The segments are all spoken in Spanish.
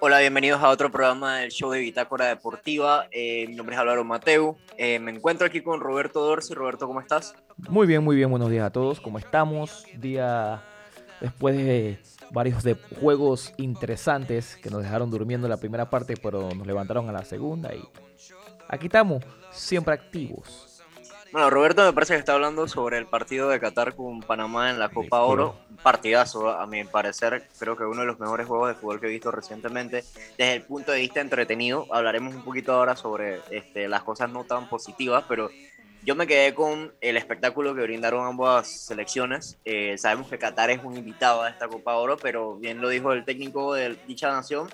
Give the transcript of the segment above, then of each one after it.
Hola, bienvenidos a otro programa del show de Bitácora Deportiva. Eh, mi nombre es Álvaro Mateu. Eh, me encuentro aquí con Roberto Dorsi. Roberto, ¿cómo estás? Muy bien, muy bien. Buenos días a todos. ¿Cómo estamos? Día después de varios de juegos interesantes que nos dejaron durmiendo en la primera parte, pero nos levantaron a la segunda y aquí estamos, siempre activos. Bueno, Roberto me parece que está hablando sobre el partido de Qatar con Panamá en la Copa Oro. Partidazo, a mi parecer. Creo que uno de los mejores juegos de fútbol que he visto recientemente. Desde el punto de vista entretenido, hablaremos un poquito ahora sobre este, las cosas no tan positivas, pero yo me quedé con el espectáculo que brindaron ambas selecciones. Eh, sabemos que Qatar es un invitado a esta Copa Oro, pero bien lo dijo el técnico de dicha nación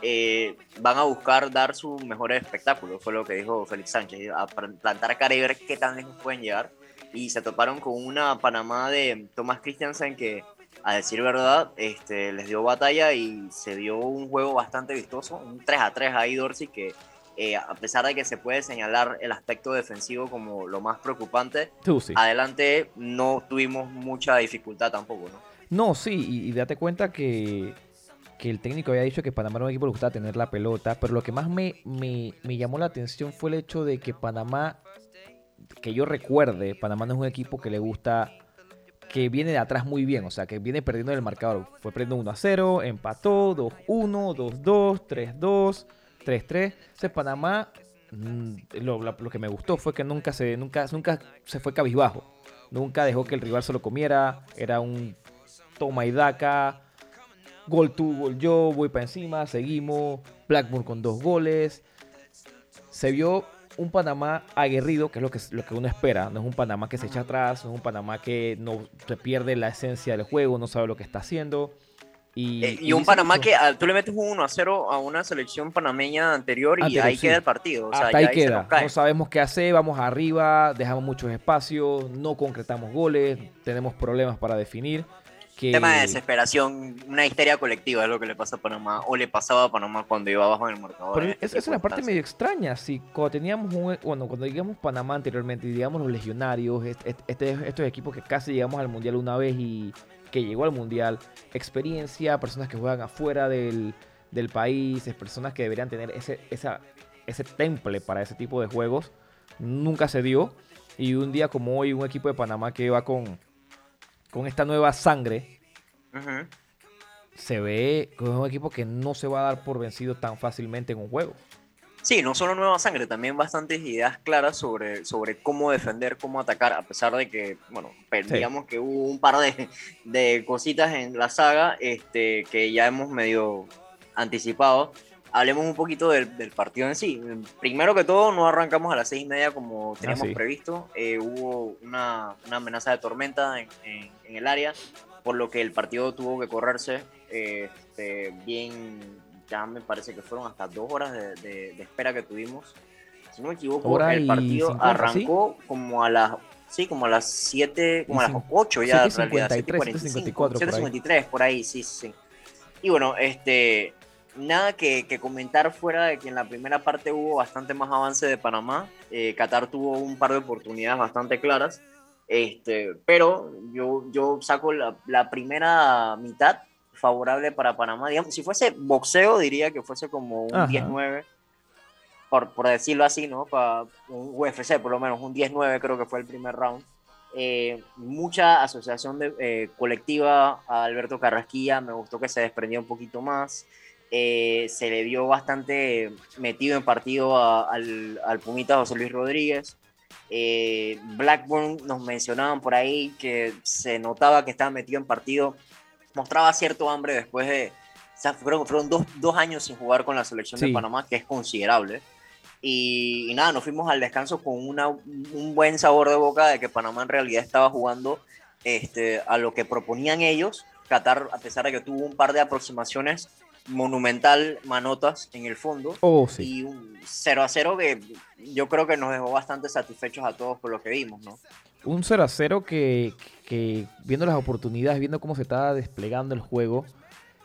eh, van a buscar dar su mejor espectáculo, fue lo que dijo Félix Sánchez, a plantar cara y ver qué tan lejos pueden llegar. Y se toparon con una Panamá de Thomas Christiansen que, a decir verdad, este, les dio batalla y se dio un juego bastante vistoso, un 3 a 3 ahí Dorsey que eh, a pesar de que se puede señalar el aspecto defensivo como lo más preocupante, adelante no tuvimos mucha dificultad tampoco, ¿no? No, sí, y, y date cuenta que que el técnico había dicho que Panamá era un equipo que gustaba tener la pelota, pero lo que más me, me, llamó la atención fue el hecho de que Panamá, que yo recuerde, Panamá no es un equipo que le gusta, que viene de atrás muy bien, o sea, que viene perdiendo en el marcador. Fue perdiendo 1 a 0, empató 2-1, 2-2, 3-2, 3-3. O Panamá, mm, lo, que me gustó fue que nunca se, nunca, nunca se fue cabizbajo. Nunca dejó que el rival se lo comiera. Era un toma y daca Gol tú, gol yo, voy para encima, seguimos. Blackburn con dos goles. Se vio un Panamá aguerrido, que es lo que, lo que uno espera. No es un Panamá que se echa atrás, no es un Panamá que no se pierde la esencia del juego, no sabe lo que está haciendo. Y, eh, un Panamá que ah, tú le metes un 1 a 0 a una selección panameña anterior y ahí queda el partido. Hasta ahí queda. No sabemos qué hacer, vamos arriba, dejamos muchos espacios, no concretamos goles, tenemos problemas para definir. Tema de desesperación, una histeria colectiva es lo que le pasa a Panamá, o le pasaba a Panamá cuando iba abajo en el marcador. Pero es, es una parte medio extraña, si cuando teníamos un, bueno, cuando digamos Panamá anteriormente, digamos los legionarios, este, estos equipos que casi llegamos al Mundial una vez y que llegó al Mundial, experiencia, personas que juegan afuera del, del país, personas que deberían tener ese, esa, ese temple para ese tipo de juegos, nunca se dio. Y un día como hoy, un equipo de Panamá que va con con esta nueva sangre, se ve que es un equipo que no se va a dar por vencido tan fácilmente en un juego. Sí, no solo nueva sangre, también bastantes ideas claras sobre, sobre cómo defender, cómo atacar, a pesar de que, bueno, digamos que hubo un par de, de, cositas en la saga este, que ya hemos medio anticipado hablemos un poquito del, partido en sí. Primero que todo, no arrancamos a las seis y media como teníamos ah, previsto. Eh, hubo una, amenaza de tormenta en, el área, por lo que el partido tuvo que correrse este, bien. Ya me parece que fueron hasta dos horas de, espera que tuvimos. Si no me equivoco, el partido arrancó como a las Sí, como a las 7, como a las 8 ya. 7.53, 7.53, por ahí, sí, sí. Y bueno, este, nada que, comentar fuera de que en la primera parte hubo bastante más avance de Panamá. Eh, Qatar tuvo un par de oportunidades bastante claras. Este, pero yo, yo saco la, primera mitad favorable para Panamá. Digamos, si fuese boxeo, diría que fuese como un 10-9, por, por, decirlo así, ¿no? Para un UFC, por lo menos, un 10-9 creo que fue el primer round. Eh, mucha asociación de, eh, colectiva a Alberto Carrasquilla, me gustó que se desprendió un poquito más. Eh, se le vio bastante metido en partido al, al, Pumita José Luis Rodríguez. Eh, Blackburn nos mencionaban por ahí que se notaba que estaba metido en partido, mostraba cierto hambre después de, o sea, fueron, fueron dos, dos, años sin jugar con la selección de Panamá, que es considerable. Y, nada, nos fuimos al descanso con una, un buen sabor de boca de que Panamá en realidad estaba jugando este, a lo que proponían ellos. Qatar, a pesar de que tuvo un par de aproximaciones, monumental Manotas en el fondo. Oh, sí. Y un 0 a 0 que yo creo que nos dejó bastante satisfechos a todos por lo que vimos, ¿no? Un 0 a 0 que, que viendo las oportunidades, viendo cómo se estaba desplegando el juego,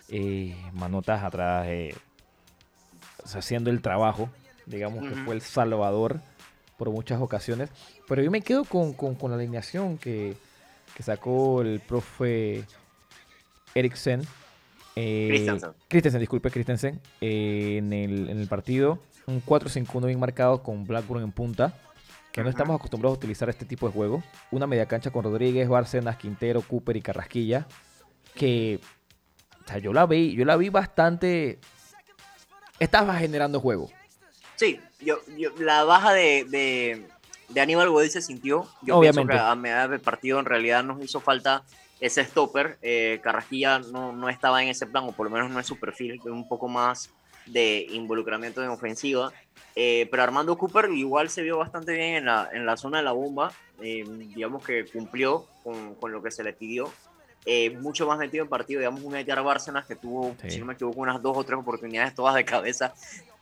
eh, Manotas atrás, eh, haciendo el trabajo, digamos que fue el salvador por muchas ocasiones. Pero yo me quedo con, con, con la alineación que, que sacó el profe Eriksen. Eh, Christensen. Christensen, disculpe, Christensen. Eh, en, el, en el partido. Un 4-5-1 bien marcado con Blackburn en punta. Que no estamos acostumbrados a utilizar este tipo de juego. Una media cancha con Rodríguez, Bárcenas, Quintero, Cooper y Carrasquilla. Que. O sea, yo la vi, yo la vi bastante. Estaba generando juego. Sí, yo, la baja de, de, Aníbal Godín se sintió. Yo Obviamente. pienso que a medida del partido en realidad nos hizo falta ese stopper. Eh, Carrasquilla no, no, estaba en ese plan, o por lo menos no es su perfil, un poco más de involucramiento en ofensiva. Eh, pero Armando Cooper igual se vio bastante bien en la, en la zona de la bomba. Eh, digamos que cumplió con, con, lo que se le pidió. mucho más metido en partido, digamos, un Edgar Bárcenas que tuvo, si no me equivoco, unas dos o tres oportunidades todas de cabeza.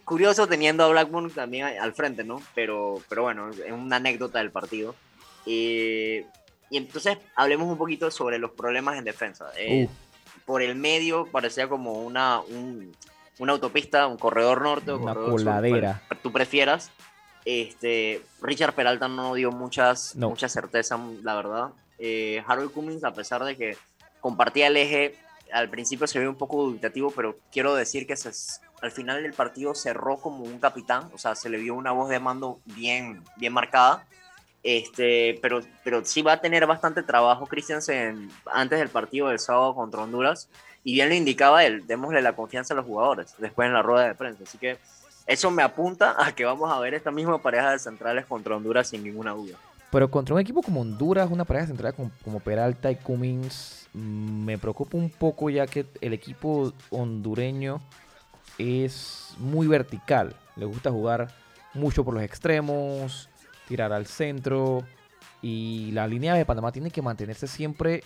Curioso teniendo a Blackburn también al frente, ¿no? Pero, pero bueno, es una anécdota del partido. Y entonces hablemos un poquito sobre los problemas en defensa. Por el medio parecía como una, una autopista, un corredor norte o una coladera. tú prefieras. Este, Richard Peralta no dio muchas, mucha certeza, la verdad. Eh, Harold Cummings, a pesar de que compartía el eje, al principio se vio un poco dubitativo, pero quiero decir que al final del partido cerró como un capitán, o sea, se le vio una voz de mando bien, bien marcada. Este, pero, pero sí va a tener bastante trabajo Christiansen antes del partido del sábado contra Honduras y bien lo indicaba él, démosle la confianza a los jugadores después en la rueda de prensa. Así que eso me apunta a que vamos a ver esta misma pareja de centrales contra Honduras sin ninguna duda. Pero contra un equipo como Honduras, una pareja central como, Peralta y Cummings, mm, me preocupa un poco ya que el equipo hondureño es muy vertical. Le gusta jugar mucho por los extremos, tirar al centro. Y la línea de Panamá tiene que mantenerse siempre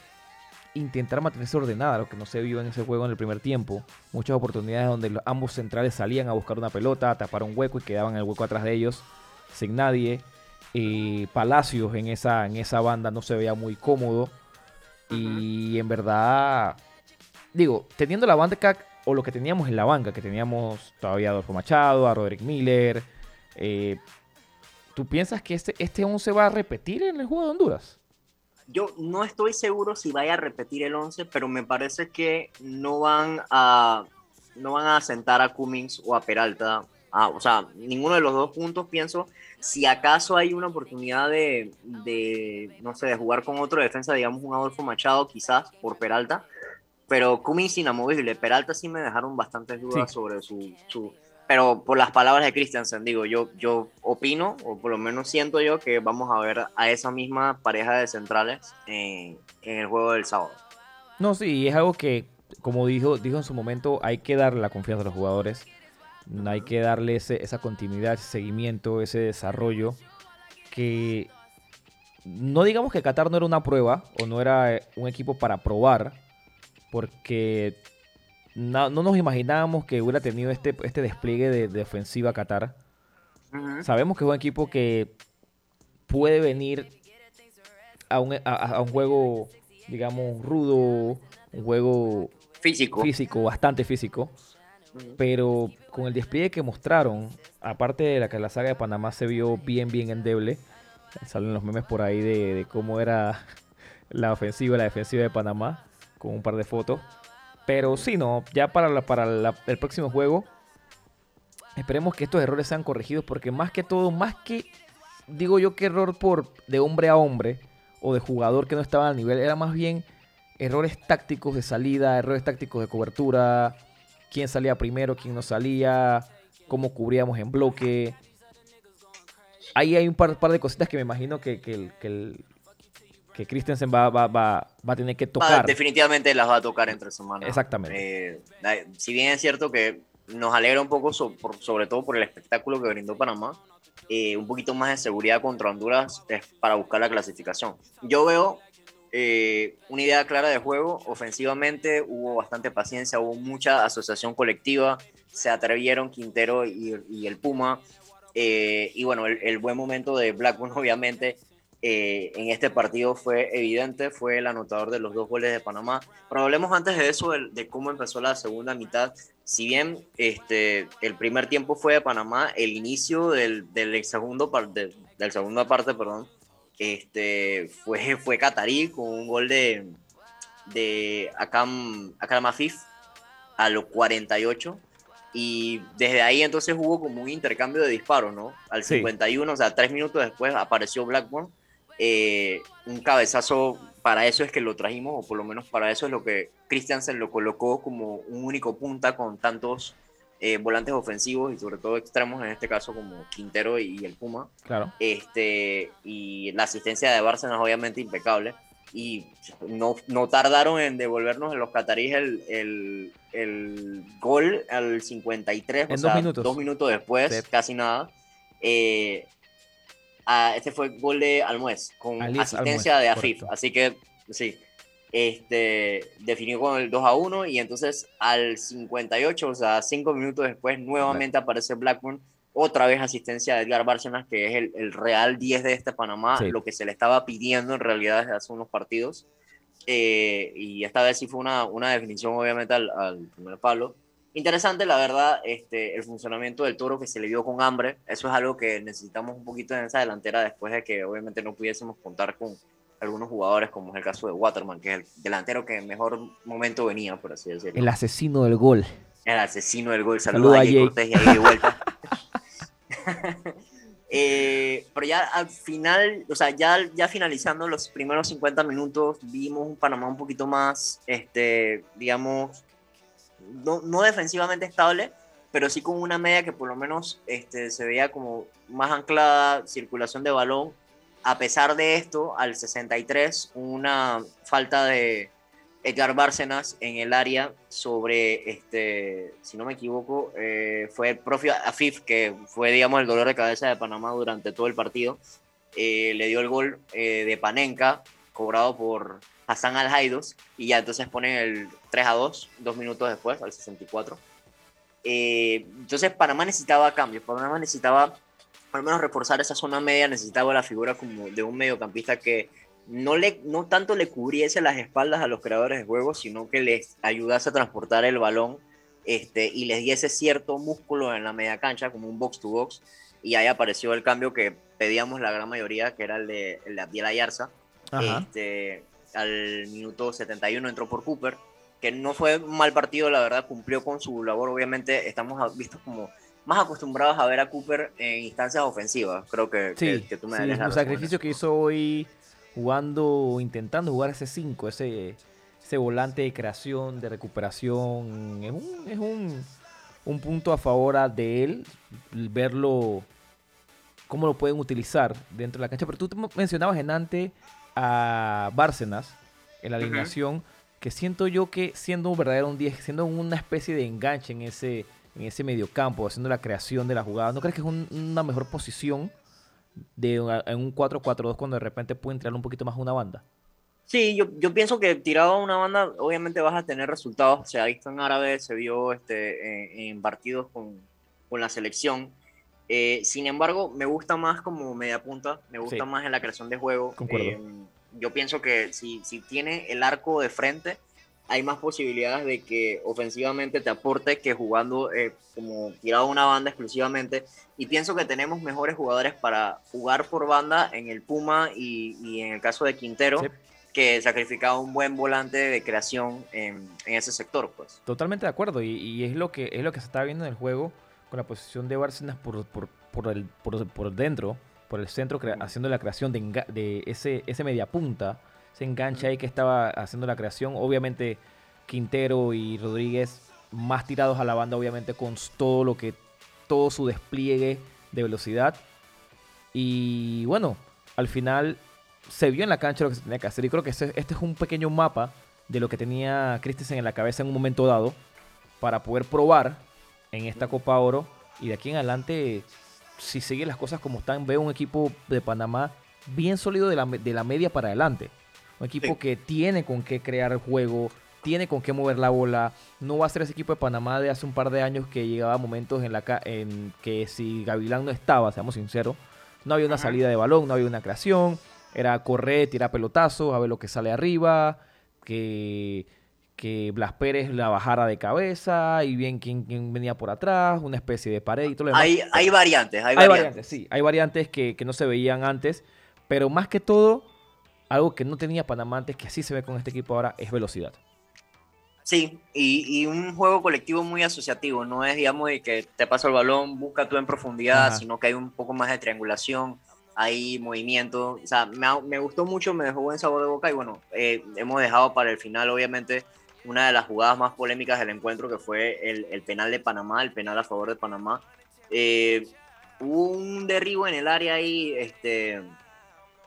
intentar mantenerse ordenada, lo que no se vio en ese juego en el primer tiempo. Muchas oportunidades donde ambos centrales salían a buscar una pelota, a tapar un hueco y quedaban en el hueco atrás de ellos sin nadie. Eh, Palacios en esa, en esa banda no se veía muy cómodo. Y en verdad, digo, teniendo la banca o lo que teníamos en la banca, que teníamos todavía a Adolfo Machado, a Roderick Miller, eh, ¿tú piensas que este, este 11 va a repetir en el juego de Honduras? yo no estoy seguro si vaya a repetir el 11, pero me parece que no van a, no van a sentar a Cummings o a Peralta. Ah, o sea, ninguno de los dos puntos pienso. Si acaso hay una oportunidad de, de, no sé, de jugar con otro defensa, digamos un Adolfo Machado, quizás por Peralta, pero Cummings inamovible. Peralta sí me dejaron bastantes dudas sobre su, su pero por las palabras de Christiansen, digo, yo, yo opino, o por lo menos siento yo, que vamos a ver a esa misma pareja de centrales en, el juego del sábado. No, sí, es algo que, como dijo, dijo en su momento, hay que darle la confianza a los jugadores. Hay que darle esa continuidad, ese seguimiento, ese desarrollo. Que no digamos que Qatar no era una prueba o no era un equipo para probar, porque no, nos imaginábamos que hubiera tenido este, este despliegue de, ofensiva Qatar. Sabemos que es un equipo que puede venir a un, a, un, juego, digamos, rudo, un juego físico, físico bastante físico. Pero con el despliegue que mostraron, aparte de la que la saga de Panamá se vio bien, bien endeble, salen los memes por ahí de, de cómo era la ofensiva y la defensiva de Panamá, con un par de fotos. Pero sí, no, ya para, para el próximo juego, esperemos que estos errores sean corregidos porque más que todo, más que digo yo que error por de hombre a hombre o de jugador que no estaba al nivel, era más bien errores tácticos de salida, errores tácticos de cobertura, quién salía primero, quién no salía, cómo cubríamos en bloque. Ahí hay un par, de cositas que me imagino que, que, el, que Christensen va, va, va, va, a tener que tocar. definitivamente las va a tocar entre manos. Exactamente. Eh, si bien es cierto que nos alegra un poco, sobre todo por el espectáculo que brindó Panamá, eh, un poquito más de seguridad contra Honduras es para buscar la clasificación. Yo veo eh, una idea clara de juego. Ofensivamente hubo bastante paciencia, hubo mucha asociación colectiva. Se atrevieron Quintero y, el Puma. y bueno, el, el, buen momento de Blackburn, obviamente, eh, en este partido fue evidente, fue el anotador de los dos goles de Panamá. Pero hablemos antes de eso, de, cómo empezó la segunda mitad. Si bien este, el primer tiempo fue de Panamá, el inicio del, del segundo parte, del segunda parte, perdón, este, fue, fue Catarí con un gol de, de Akam, Akam Afif a los 48 y desde ahí entonces hubo como un intercambio de disparos, ¿no? Al 51, o sea, tres minutos después apareció Blackburn. Eh, un cabezazo, para eso es que lo trajimos, o por lo menos para eso es lo que Christiansen lo colocó como un único punta con tantos eh, volantes ofensivos y sobre todo extremos, en este caso como Quintero y, el Puma. Claro. Este, y la asistencia de Bárcenas obviamente impecable y no, no tardaron en devolvernos en los cataríes el, el, el, gol al 53, en o dos minutos. Dos minutos después, casi nada. Eh, este fue el gol de Almuez, con asistencia de Afif. Así que, sí, este, definió con el 2 a 1 y entonces al 58, o sea, cinco minutos después, nuevamente aparece Blackburn otra vez asistencia de Edgar Bárcenas, que es el, el, real 10 de este Panamá, lo que se le estaba pidiendo en realidad desde hace unos partidos. Eh, y esta vez sí fue una, una definición, obviamente, al, al, primer palo. Interesante, la verdad, este, el funcionamiento del toro que se le vio con hambre. Eso es algo que necesitamos un poquito en esa delantera después de que, obviamente, no pudiésemos contar con algunos jugadores, como es el caso de Waterman, que es el delantero que en mejor momento venía, por así decirlo. El asesino del gol. El asesino del gol. Saludos a Jay Cortés y ahí de vuelta. Eh, pero ya al final, o sea, ya, ya finalizando los primeros 50 minutos, vimos un Panamá un poquito más, este, digamos, no, defensivamente estable, pero sí con una media que por lo menos este, se veía como más anclada, circulación de balón. A pesar de esto, al 63, una falta de, Edgar Bárcenas en el área sobre, este, si no me equivoco, eh, fue el propio Afif, que fue, digamos, el dolor de cabeza de Panamá durante todo el partido. Eh, le dio el gol eh, de Panenka, cobrado por Hassan Al-Haidos, y ya entonces ponen el 3 a 2, dos minutos después, al 64. entonces Panamá necesitaba cambios, Panamá necesitaba al menos reforzar esa zona media, necesitaba la figura como de un mediocampista que no, le, no tanto le cubriese las espaldas a los creadores de juego, sino que les ayudase a transportar el balón este, y les diese cierto músculo en la media cancha, como un box to box. Y ahí apareció el cambio que pedíamos la gran mayoría, que era el de, el de Abdiel Ayarza. Este, al minuto 71 entró por Cooper, que no fue un mal partido, la verdad, cumplió con su labor. Obviamente, estamos vistos como más acostumbrados a ver a Cooper en instancias ofensivas. Creo que, que, tú me sí, El sacrificio que hizo hoy jugando, intentando jugar ese 5, ese, ese volante de creación, de recuperación. Es un, es un, un punto a favor de él, verlo, cómo lo pueden utilizar dentro de la cancha. Pero tú mencionabas en antes a Bárcenas en la alineación, que siento yo que siendo un verdadero un 10, siendo una especie de enganche en ese, en ese mediocampo, haciendo la creación de la jugada, ¿no crees que es una mejor posición? de en un 4-4-2 cuando de repente puede entrar un poquito más una banda? Sí, yo, yo pienso que tirado a una banda obviamente vas a tener resultados. Se ha visto en árabe, se vio este, en, partidos con, con, la selección. Eh, sin embargo, me gusta más como media punta, me gusta más en la creación de juego. Eh, yo pienso que si, si tiene el arco de frente, hay más posibilidades de que ofensivamente te aporte que jugando eh, como tirado una banda exclusivamente. Y pienso que tenemos mejores jugadores para jugar por banda en el Puma y, en el caso de Quintero. que sacrificaba un buen volante de creación en, ese sector, pues. Totalmente de acuerdo, y, es lo que es lo que se está viendo en el juego con la posición de Bárcenas por, por, por, el, por, dentro, por el centro, haciendo la creación de, de ese, ese mediapunta se engancha ahí que estaba haciendo la creación. Obviamente Quintero y Rodríguez más tirados a la banda, obviamente con todo lo que, todo su despliegue de velocidad. Y bueno, al final se vio en la cancha lo que se tenía que hacer. Y creo que este, este es un pequeño mapa de lo que tenía Christensen en la cabeza en un momento dado para poder probar en esta Copa Oro. Y de aquí en adelante, si sigue las cosas como están, veo un equipo de Panamá bien sólido de la, de la media para adelante. Un equipo que tiene con qué crear juego, tiene con qué mover la bola. No va a ser ese equipo de Panamá de hace un par de años que llegaba a momentos en, la en que si Gavilán no estaba, seamos sinceros, no había una salida de balón, no había una creación. Era correr, tirar pelotazos, a ver lo que sale arriba, que, que Blas Pérez la bajara de cabeza y bien quién, venía por atrás, una especie de pared y todo lo demás. Hay, hay variantes, hay, variantes. sí, hay variantes que, que no se veían antes, pero más que todo algo que no tenía Panamá antes, que así se ve con este equipo ahora, es velocidad. Sí, y, un juego colectivo muy asociativo, no es, digamos, de que te pasa el balón, busca tú en profundidad, sino que hay un poco más de triangulación, hay movimiento, o sea, me, gustó mucho, me dejó buen sabor de boca y bueno, eh, hemos dejado para el final, obviamente, una de las jugadas más polémicas del encuentro, que fue el, penal de Panamá, el penal a favor de Panamá. Eh, hubo un derribo en el área ahí, este,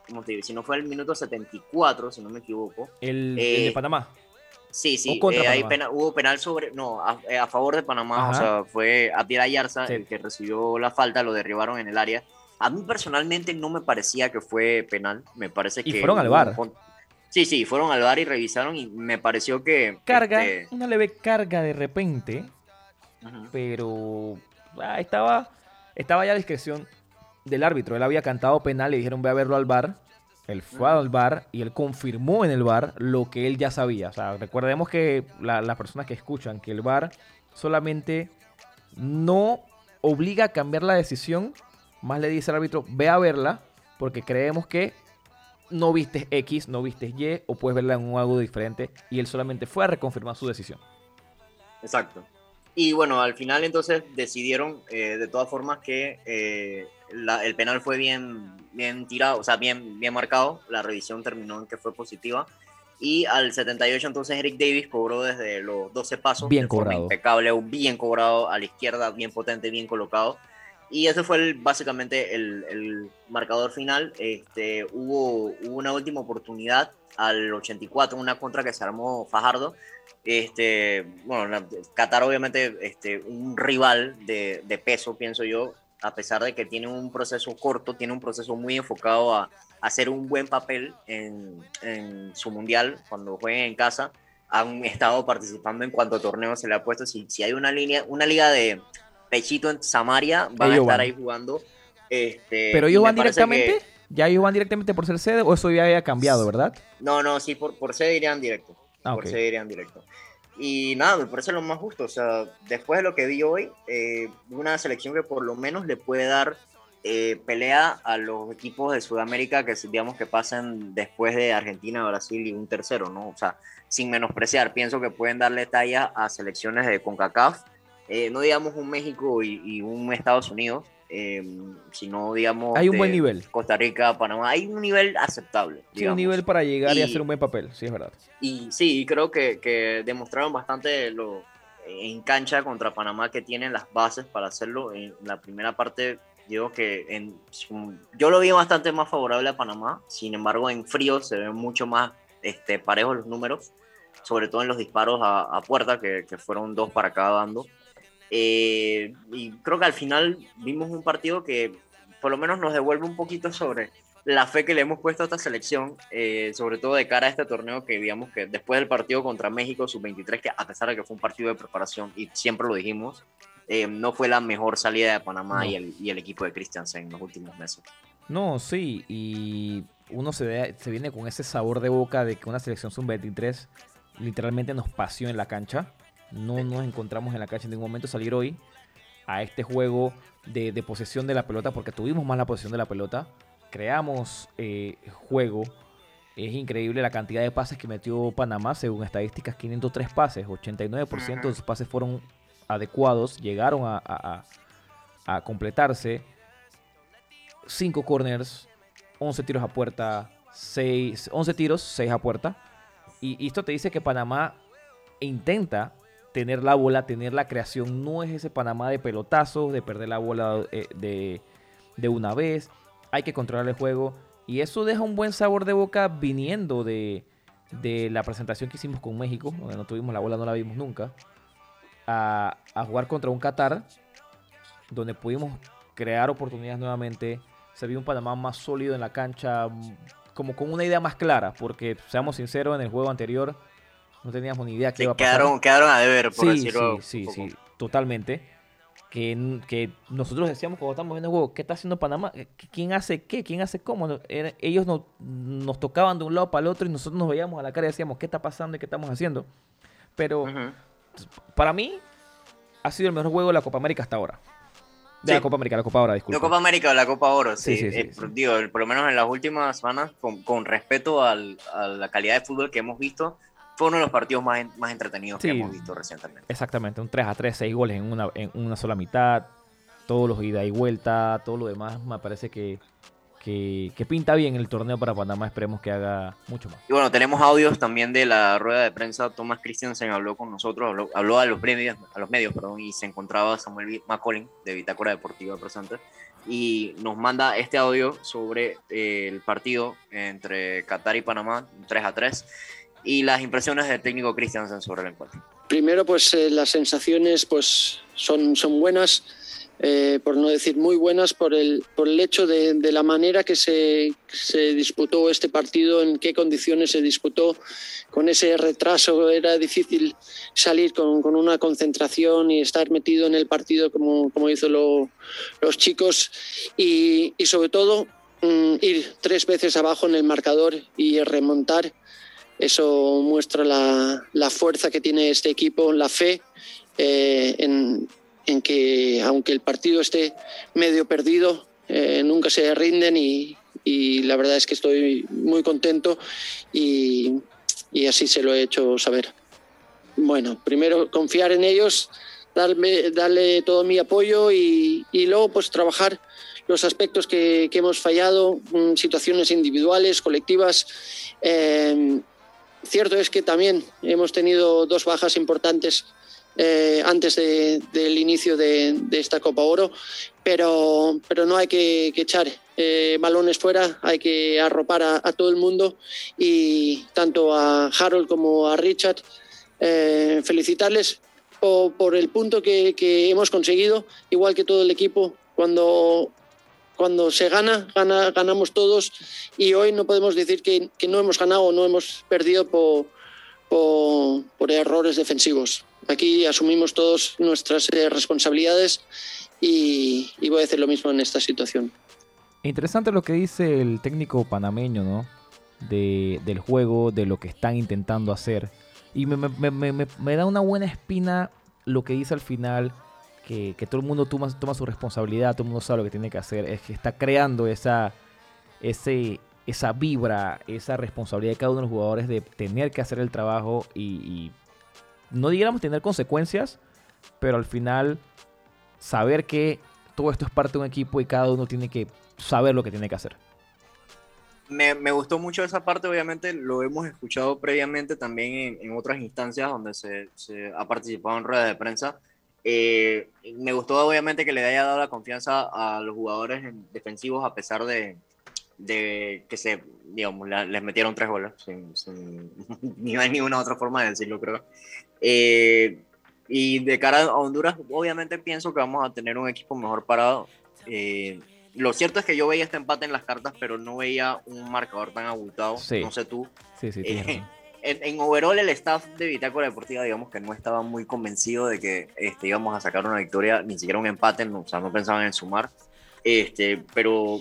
¿cómo te digo? Si no fue el minuto 74, si no me equivoco. El, de eh, Panamá. Sí, sí, eh, hubo penal sobre, no, a, favor de Panamá, o sea, fue Abdiel Ayarza el que recibió la falta, lo derribaron en el área. A mí personalmente no me parecía que fue penal, me parece y que... fueron al bar. Sí, sí, fueron al bar y revisaron y me pareció que... Carga, este, una leve carga de repente, pero ah, estaba, estaba ya a discreción del árbitro. Él había cantado penal, le dijeron ve a verlo al bar él fue al bar y él confirmó en el bar lo que él ya sabía. O sea, recordemos que las personas que escuchan que el bar solamente no obliga a cambiar la decisión, más le dice al árbitro, ve a verla, porque creemos que no viste X, no viste Y, o puedes verla en un algo diferente, y él solamente fue a reconfirmar su decisión. Exacto. Y bueno, al final entonces decidieron eh, de todas formas que eh, el penal fue bien, bien tirado, o sea, bien, bien marcado. La revisión terminó en que fue positiva. Y al 78 entonces Eric Davis cobró desde los 12 pasos. Bien cobrado. Impecable, bien cobrado a la izquierda, bien potente, bien colocado. Y ese fue básicamente el, el, marcador final. Este, hubo, una última oportunidad al 84, una contra que se armó Fajardo. Este, bueno, Qatar obviamente este, un rival de, peso, pienso yo, a pesar de que tiene un proceso corto, tiene un proceso muy enfocado a, hacer un buen papel en, su mundial cuando jueguen en casa. Han estado participando en cuanto torneos se le ha puesto. Si, si hay una línea, una liga de pechito en Samaria, van a estar ahí jugando. Este, Pero ellos van directamente, ya ellos van directamente por ser sede o eso ya había cambiado, ¿verdad? No, no, sí, por, por sede irían directo. Ah, por sede irían directo. Y nada, me parece lo más justo. O sea, después de lo que vi hoy, eh, una selección que por lo menos le puede dar eh, pelea a los equipos de Sudamérica que digamos que pasen después de Argentina, Brasil y un tercero, ¿no? O sea, sin menospreciar, pienso que pueden darle talla a selecciones de CONCACAF, eh, no digamos un México y un Estados Unidos, eh, sino digamos... Hay un buen nivel. Costa Rica, Panamá, hay un nivel aceptable. Sí, un nivel para llegar y, hacer un buen papel, sí, es verdad. Y sí, creo que, que demostraron bastante lo, en cancha contra Panamá que tienen las bases para hacerlo. En la primera parte, digo que en, yo lo vi bastante más favorable a Panamá, sin embargo en frío se ven mucho más este, parejos los números, sobre todo en los disparos a, puerta, que, que, fueron dos para cada bando. Eh, y creo que al final vimos un partido que por lo menos nos devuelve un poquito sobre la fe que le hemos puesto a esta selección, eh, sobre todo de cara a este torneo que digamos que después del partido contra México sub-23, que a pesar de que fue un partido de preparación y siempre lo dijimos, eh, no fue la mejor salida de Panamá y, el, y, el, equipo de Christiansen en los últimos meses. No, sí, y uno se, se viene con ese sabor de boca de que una selección sub-23 literalmente nos paseó en la cancha no nos encontramos en la cancha en ningún momento. Salir hoy a este juego de, posesión de la pelota, porque tuvimos más la posesión de la pelota. Creamos eh, juego. Es increíble la cantidad de pases que metió Panamá, según estadísticas, 503 pases, 89% de los pases fueron adecuados, llegaron a, completarse. 5 corners, 11 tiros a puerta, 6, 11 tiros, 6 a puerta. y esto te dice que Panamá intenta tener la bola, tener la creación. No es ese Panamá de pelotazos, de perder la bola eh, de, una vez. Hay que controlar el juego. Y eso deja un buen sabor de boca viniendo de, la presentación que hicimos con México, donde no tuvimos la bola, no la vimos nunca. A, jugar contra un Qatar, donde pudimos crear oportunidades nuevamente. Se vio un Panamá más sólido en la cancha, como con una idea más clara, porque seamos sinceros, en el juego anterior no teníamos ni idea qué iba a pasar. Quedaron, quedaron a deber, por sí, decirlo. Sí, sí, sí, totalmente. Que, que, nosotros decíamos cuando estamos viendo el juego, ¿qué está haciendo Panamá? ¿Quién hace qué? ¿Quién hace cómo? Ellos nos, nos tocaban de un lado para el otro y nosotros nos veíamos a la cara y decíamos, ¿qué está pasando y qué estamos haciendo? Pero para mí ha sido el mejor juego de la Copa América hasta ahora. De la Copa América, la Copa Oro, disculpa. La Copa América o la Copa Oro, sí. Eh, digo, por lo menos en las últimas semanas, con, con respeto al, a la calidad de fútbol que hemos visto, fue uno de los partidos más, más entretenidos que hemos visto recientemente. Exactamente, un 3 a 3, 6 goles en una, en una sola mitad, todos los ida y vuelta, todo lo demás me parece que, que, pinta bien el torneo para Panamá. Esperemos que haga mucho más. Y bueno, tenemos audios también de la rueda de prensa. Thomas Christiansen habló con nosotros, habló, a, los medios, a los medios perdón, y se encontraba Samuel McCollin de Bitácora Deportiva presente. Y nos manda este audio sobre eh, el partido entre Qatar y Panamá, 3 a 3, y las impresiones del técnico Christiansen sobre el encuentro. Primero, pues eh, las sensaciones pues, son, son buenas eh, por no decir muy buenas, por el, por el hecho de, la manera que se, se, disputó este partido, en qué condiciones se disputó. Con ese retraso era difícil salir con, con una concentración y estar metido en el partido como, como hizo los chicos y, y sobre todo mm, ir tres veces abajo en el marcador y remontar. Eso muestra la, la fuerza que tiene este equipo, la fe eh, en, en que aunque el partido esté medio perdido, eh, nunca se rinden y, la verdad es que estoy muy contento y, así se lo he hecho saber. Bueno, primero confiar en ellos, darle todo mi apoyo y, luego pues trabajar los aspectos que, hemos fallado, mm, situaciones individuales, colectivas. Eh, cierto es que también hemos tenido dos bajas importantes eh, antes del inicio de, esta Copa Oro, pero, pero no hay que, echar eh, balones fuera, hay que arropar a, todo el mundo y tanto a Harold como a Richard eh, felicitarles por, el punto que, hemos conseguido, igual que todo el equipo, cuando, cuando se gana, gana, ganamos todos y hoy no podemos decir que, no hemos ganado o no hemos perdido por, por errores defensivos. Aquí asumimos todos nuestras eh, responsabilidades y, voy a hacer lo mismo en esta situación. Interesante lo que dice el técnico panameño, ¿no? del juego, de lo que están intentando hacer. Y me, da una buena espina lo que dice al final, que, todo el mundo toma, toma, su responsabilidad, todo el mundo sabe lo que tiene que hacer, es que está creando esa, ese, esa vibra, esa responsabilidad de cada uno de los jugadores de tener que hacer el trabajo y no digamos tener consecuencias, pero al final saber que todo esto es parte de un equipo y cada uno tiene que saber lo que tiene que hacer. Me, gustó mucho esa parte, obviamente lo hemos escuchado previamente también en, otras instancias donde se, ha participado en ruedas de prensa. Eh, me gustó obviamente que le haya dado la confianza a los jugadores defensivos a pesar de, que se, digamos, les metieron tres goles, ni hay ninguna otra forma de decirlo, creo. Eh, y de cara a Honduras, obviamente pienso que vamos a tener un equipo mejor parado. Eh, lo cierto es que yo veía este empate en las cartas, pero no veía un marcador tan abultado. No sé tú. Sí, sí, eh, en, en, overall, el staff de Bitácora Deportiva, digamos que no estaba muy convencido de que este, íbamos a sacar una victoria, ni siquiera un empate, no, o sea, no pensaban en sumar. Este, pero,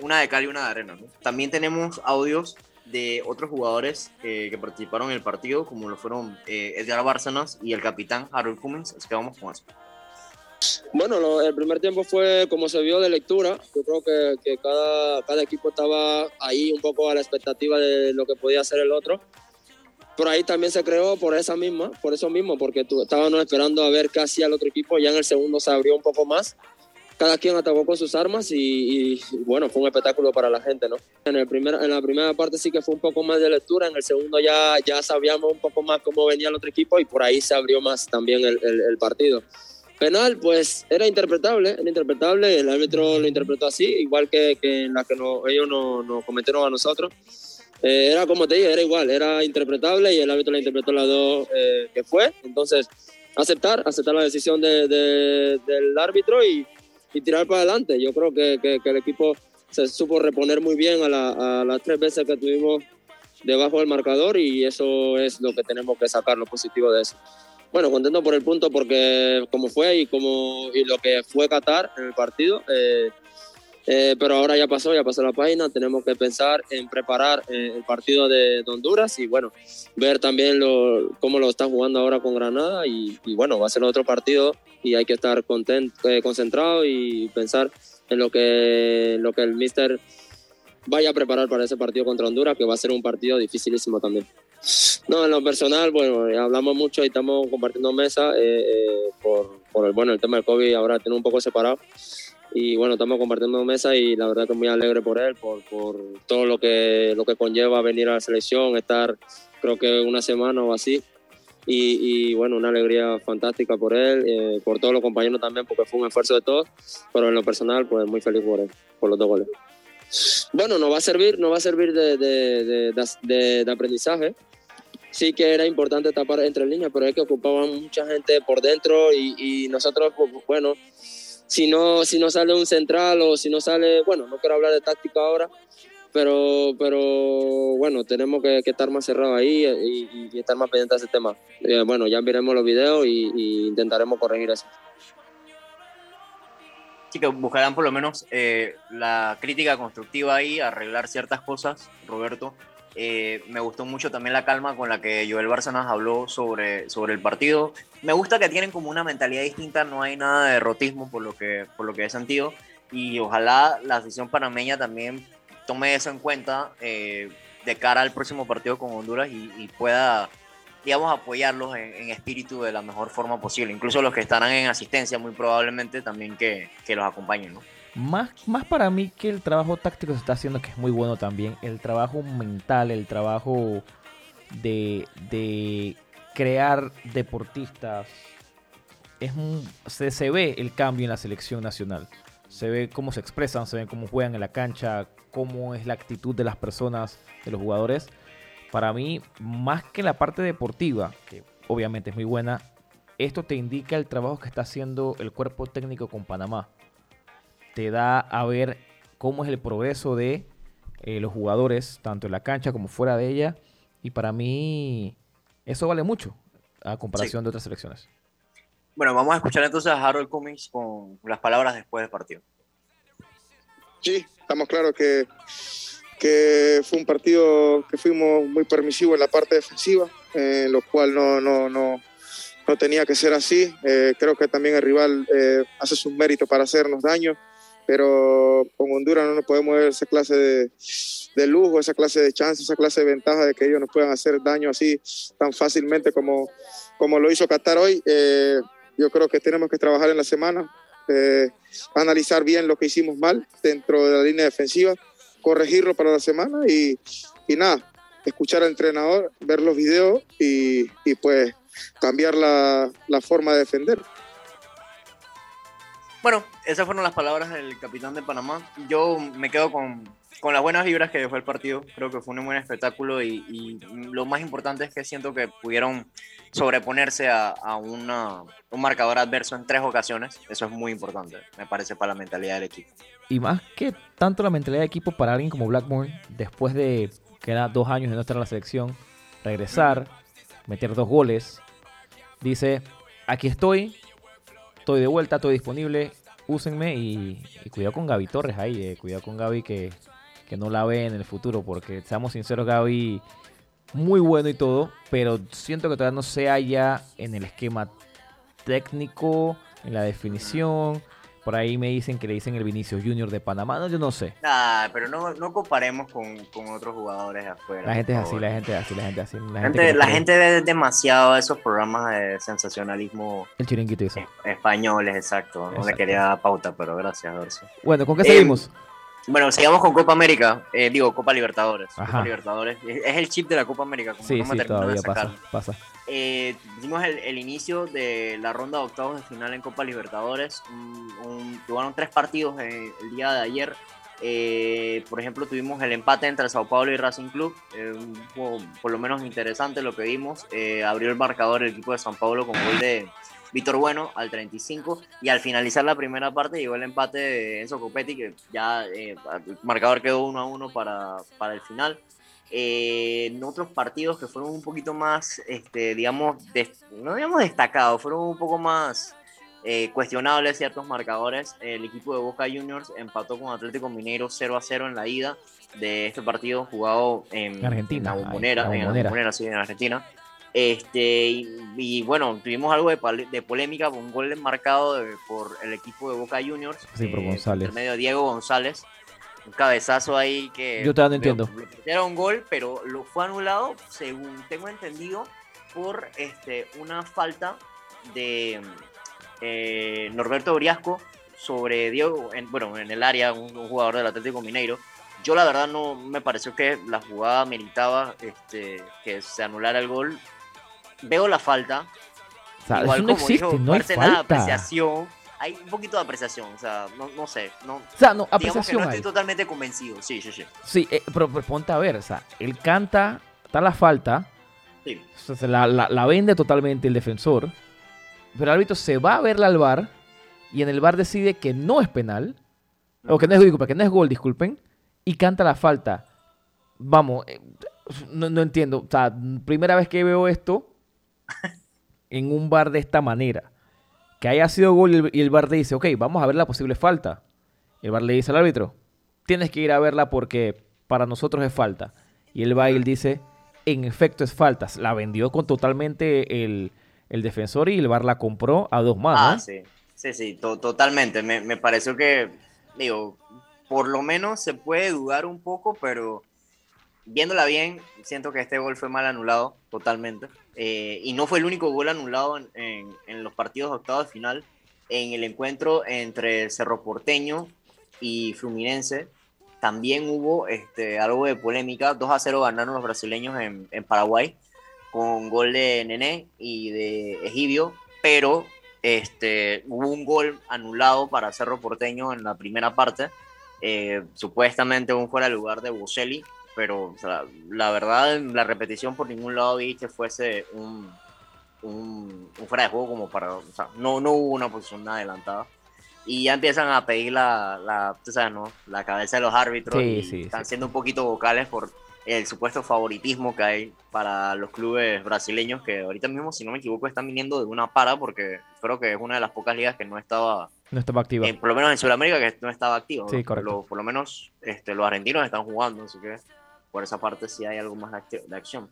una de cal y una de arena. También tenemos audios de otros jugadores que participaron en el partido, como lo fueron eh, Edgar Bárcenas y el capitán Harold Cummins. Así que vamos con eso. Bueno, el primer tiempo fue como se vio de lectura. Yo creo que, que, cada, cada equipo estaba ahí un poco a la expectativa de lo que podía hacer el otro. Por ahí también se creó por esa misma, por eso mismo, porque estábamos esperando a ver qué hacía el otro equipo. Ya en el segundo se abrió un poco más cada quien atacó con sus armas y, bueno, fue un espectáculo para la gente, ¿no? En, el primer, en la primera parte sí que fue un poco más de lectura, en el segundo ya, ya sabíamos un poco más cómo venía el otro equipo y por ahí se abrió más también el, el, partido. Penal, pues era interpretable, era interpretable, el árbitro lo interpretó así, igual que, que en la que no, ellos nos no cometieron a nosotros. Eh, era como te dije, era igual, era interpretable y el árbitro le interpretó las dos eh, que fue. Entonces, aceptar, aceptar la decisión de, del árbitro y, y tirar para adelante. Yo creo que, que, el equipo se supo reponer muy bien a, las tres veces que tuvimos debajo del marcador y eso es lo que tenemos que sacar, lo positivo de eso. Bueno, contento por el punto porque como fue y, como, y lo que fue Qatar en el partido, eh, Eh, pero ahora ya pasó, ya pasó la página, tenemos que pensar en preparar eh, el partido de, Honduras y bueno, ver también lo, cómo lo está jugando ahora con Granada y, bueno, va a ser otro partido y hay que estar content, eh, concentrado y pensar en lo que, lo que el mister vaya a preparar para ese partido contra Honduras, que va a ser un partido dificilísimo también. No, en lo personal, bueno, hablamos mucho y estamos compartiendo mesa por, por el, bueno, el tema del COVID ahora tiene un poco separado y bueno, estamos compartiendo mesa y la verdad que muy alegre por él, por, por, todo lo que, lo que conlleva venir a la selección, estar creo que una semana o así. Y, y bueno, una alegría fantástica por él, eh, por todos los compañeros también, porque fue un esfuerzo de todos, pero en lo personal, pues muy feliz por él, por los dos goles. Bueno, nos va a servir, nos va a servir de, de, aprendizaje. Sí que era importante tapar entre líneas, pero es que ocupaban mucha gente por dentro y, y nosotros, pues, bueno, si no, si no sale un central o si no sale, bueno, no quiero hablar de táctica ahora, pero, pero bueno, tenemos que, estar más cerrados ahí y, estar más pendientes de ese tema. Eh, bueno, ya veremos los videos y, intentaremos corregir eso. Sí, que buscarán por lo menos eh, la crítica constructiva ahí, arreglar ciertas cosas, Roberto. Eh, me gustó mucho también la calma con la que Joel Bárcenas habló sobre, sobre el partido. Me gusta que tienen como una mentalidad distinta, no hay nada de derrotismo por lo que, por lo que he sentido. Y ojalá la afición panameña también tome eso en cuenta eh, de cara al próximo partido con Honduras y, pueda, digamos, apoyarlos en, espíritu de la mejor forma posible. Incluso los que estarán en asistencia, muy probablemente también que, que los acompañen. Más, más para mí que el trabajo táctico se está haciendo, que es muy bueno también, el trabajo mental, el trabajo de, de crear deportistas, es se, ve el cambio en la selección nacional. Se ve cómo se expresan, se ve cómo juegan en la cancha, cómo es la actitud de las personas, de los jugadores. Para mí, más que la parte deportiva, que obviamente es muy buena, esto te indica el trabajo que está haciendo el cuerpo técnico con Panamá te da a ver cómo es el progreso de eh, los jugadores, tanto en la cancha como fuera de ella. Y para mí eso vale mucho a comparación de otras selecciones. Bueno, vamos a escuchar entonces a Harold Cummings con las palabras después del partido. Sí, estamos claros que, que fue un partido que fuimos muy permisivos en la parte defensiva, en lo cual no, no, no, no tenía que ser así. Eh, creo que también el rival eh, hace sus méritos para hacernos daño pero con Honduras no nos podemos ver esa clase de, lujo, esa clase de chance, esa clase de ventaja de que ellos nos puedan hacer daño así tan fácilmente como, como lo hizo Qatar hoy. Eh, yo creo que tenemos que trabajar en la semana, eh, analizar bien lo que hicimos mal dentro de la línea defensiva, corregirlo para la semana y, y nada, escuchar al entrenador, ver los videos y, y pues cambiar la, la forma de defender. Bueno, esas fueron las palabras del capitán de Panamá. Yo me quedo con, con las buenas vibras que dejó el partido. Creo que fue un buen espectáculo y, lo más importante es que siento que pudieron sobreponerse a, a una, un marcador adverso en tres ocasiones. Eso es muy importante, me parece, para la mentalidad del equipo. Y más que tanto la mentalidad del equipo para alguien como Blackmore, después de que dos años de no estar en la selección, regresar, meter dos goles, dice, aquí estoy, estoy de vuelta, estoy disponible, úsenme y, cuidado con Gaby Torres ahí, eh, cuidado con Gaby que, no la ve en el futuro, porque seamos sinceros, Gaby muy bueno y todo, pero siento que todavía no se halla en el esquema técnico, en la definición, por ahí me dicen que le dicen el Vinicius Junior de Panamá, no, yo no sé. Nah, pero no, no comparemos con, otros jugadores afuera. La gente es así, la gente es así, la gente es así. La, gente, ve demasiado esos programas de sensacionalismo. El chiringuito Españoles, exacto. No le quería dar pauta, pero gracias, Dorso. Bueno, ¿con qué seguimos? Eh, bueno, sigamos con Copa América, eh, digo Copa Libertadores. Copa Libertadores. Es, el chip de la Copa América, como sí, no me sí, todavía pasa, pasa. Eh, hicimos el, inicio de la ronda de octavos de final en Copa Libertadores. tuvieron tres partidos el, día de ayer. Eh, por ejemplo, tuvimos el empate entre Sao Paulo y Racing Club. por lo menos interesante lo que vimos. abrió el marcador el equipo de Sao Paulo con gol de Víctor Bueno al 35 y al finalizar la primera parte llegó el empate de Enzo Copetti que ya eh, el marcador quedó 1 a 1 para, para el final. Eh, en otros partidos que fueron un poquito más, este, digamos, no digamos destacados, fueron un poco más eh, cuestionables ciertos marcadores. El equipo de Boca Juniors empató con Atlético Mineiro 0 a 0 en la ida de este partido jugado en Argentina, en la ahí, Bombonera, la en la Bombonera. Bombonera, sí, en Argentina. Este, y, y bueno, tuvimos algo de, de polémica, un gol marcado de- por el equipo de Boca Juniors. Sí, por eh, González. por medio de Diego González. Un cabezazo ahí que. Yo todavía no entiendo. Era un gol, pero lo fue anulado, según tengo entendido, por este, una falta de eh, Norberto Briasco sobre Diego, en, bueno, en el área, un, un jugador del Atlético Mineiro. Yo la verdad no me pareció que la jugada meritaba este, que se anulara el gol. Veo la falta. O sea, Igual eso no como existe, no hay de falta. apreciación. Hay un poquito de apreciación, o sea, no, no sé. No, O sea, no, que apreciación hay. estoy totalmente convencido. Sí, sí, sí. Sí, eh, pero, pero ponte a ver, o sea, él canta, está la falta, sí. o sea, se la, la- la vende totalmente el defensor, pero el árbitro se va a verla al bar y en el bar decide que no es penal, o que no es, disculpa, que no es gol, disculpen, y canta la falta. Vamos, eh, no, no entiendo, o sea, primera vez que veo esto en un bar de esta manera. Que haya sido gol y el, el bar le dice, ok, vamos a ver la posible falta. El bar le dice al árbitro, tienes que ir a verla porque para nosotros es falta. Y y él dice, en efecto es falta. La vendió con totalmente el, el defensor y el bar la compró a dos Ah, manos. sí, sí, sí, to- totalmente. Me, me pareció que, digo, por lo menos se puede dudar un poco, pero viéndola bien, siento que este gol fue mal anulado, totalmente. Eh, y no fue el único gol anulado en, los partidos octavos de final. En el encuentro entre Cerro Porteño y Fluminense, también hubo este, algo de polémica. 2 a 0 ganaron los brasileños en, Paraguay, con gol de Nené y de Egibio, pero este, hubo un gol anulado para Cerro Porteño en la primera parte, eh, supuestamente un fuera de lugar de Boselli, pero o sea, la verdad en la repetición por ningún lado vi que fuese un, un, un fuera de juego como para, o sea, no, no hubo una posición adelantada. Y ya empiezan a pedir la, la, tú sabes, ¿no? la cabeza de los árbitros Sí, y sí, están sí. siendo un poquito vocales por el supuesto favoritismo que hay para los clubes brasileños que ahorita mismo, si no me equivoco, están viniendo de una para porque creo que es una de las pocas ligas que no estaba, No estaba activa. eh, por lo menos en Sudamérica, que no estaba activo. Sí, ¿no? correcto. Lo- por lo menos este, los argentinos están jugando, así que por esa parte sí hay algo más de, acción.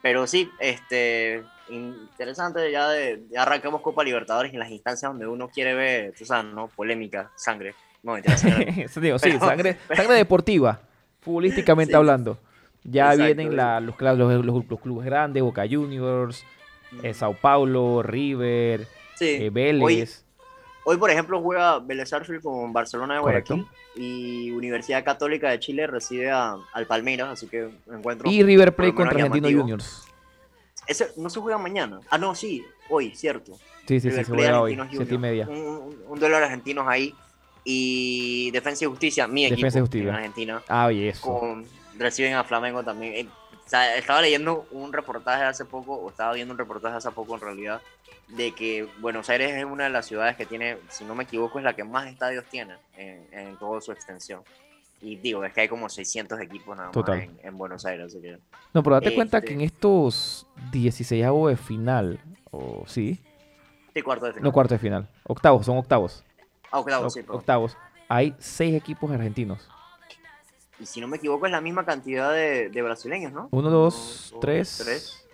Pero sí, este, interesante, ya, de, ya arrancamos Copa Libertadores en las instancias donde uno quiere ver, tú sabes, ¿no? Polémica, sangre. No, sangre. Eso digo, sí, Pero- sangre, sangre deportiva, futbolísticamente Sí. hablando. Ya Exacto, vienen la- los, los, los- los clubes grandes, Boca Juniors, eh, Sao Paulo, River, Sí. eh, Vélez. Hoy, por ejemplo, juega Vélez Sarsfield con Barcelona de Correcto. Guayaquil y Universidad Católica de Chile recibe a- al Palmeiras, así que encuentro. y River Plate contra Argentino. Juniors. Ese no se juega mañana. Ah, no, sí, hoy, cierto. Sí, sí, sí, se juega hoy, siete y media. Un, un, un duelo de argentinos ahí. Y Defensa y Justicia, mi equipo Defensa y Justicia. en Argentina, Ah, y eso. con, reciben a Flamengo también. O sea, estaba leyendo un reportaje hace poco, o estaba viendo un reportaje hace poco en realidad, de que Buenos Aires es una de las ciudades que tiene, si no me equivoco, es la que más estadios tiene en, en toda su extensión. Y digo, es que hay como 600 equipos nada más Total. en, en Buenos Aires, así que... No, pero date cuenta este- que en estos 16 de final, o sí, Sí, cuarto de final. no cuartos de final, octavos, son octavos. Ah, octavo, oc- sí, perdón. octavos. Hay seis equipos argentinos. Y si no me equivoco, es la misma cantidad de, de brasileños, ¿no? Uno, dos, tres, tres,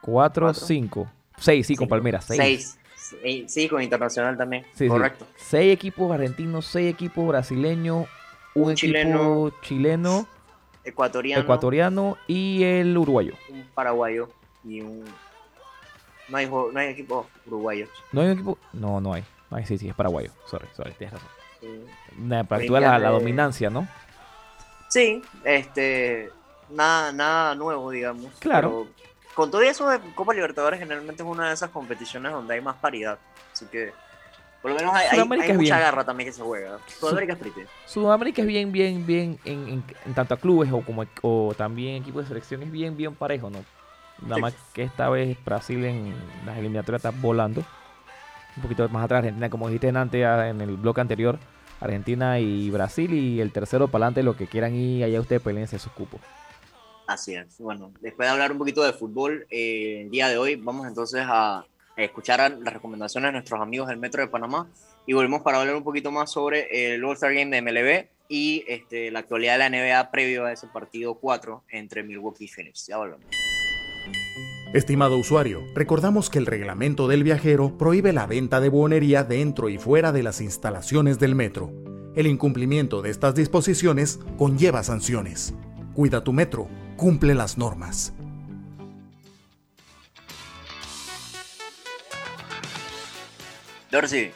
cuatro, cuatro, cinco. Seis, sí, con Palmeiras, seis. Seis. Sí, con Internacional también. Sí, sí. Correcto. Seis equipos argentinos, seis equipos brasileños, un, Un equipo chileno, chileno, Ecuatoriano, ecuatoriano y el uruguayo. un paraguayo y un... No hay, no hay equipos uruguayos. ¿No hay un equipo? No, no hay. Ay, sí, sí, es paraguayo. Sorry, sorry, tienes razón. Sí. Nah, Practica la, dominancia, ¿no? Sí, este... Nada, nada nuevo, digamos. Claro. pero con todo eso, de Copa Libertadores generalmente es una de esas competiciones donde hay más paridad. Así que... Por lo menos hay, hay- hay mucha bien. garra también que se juega. Sudamérica es pretty. Sudamérica es bien, bien, bien, en, en- en tanto a clubes o como o también equipos de selección es bien, bien parejo, ¿no? Nada Sí. más que esta vez Brasil en las eliminatorias está volando. Un poquito más atrás Argentina, como dijiste antes en el bloque anterior, Argentina y Brasil y el tercero para adelante, lo que quieran y allá ustedes peleense esos cupos. Así es. Bueno, después de hablar un poquito de fútbol, eh, el día de hoy vamos entonces a escucharan las recomendaciones de nuestros amigos del Metro de Panamá y volvemos para hablar un poquito más sobre el All-Star Game de MLB y este, la actualidad de la NBA previo a ese partido 4 entre Milwaukee y Phoenix. Ya volvemos. Estimado usuario, recordamos que el reglamento del viajero prohíbe la venta de buonería dentro y fuera de las instalaciones del metro. El incumplimiento de estas disposiciones conlleva sanciones. Cuida tu metro, cumple las normas. Dorsey,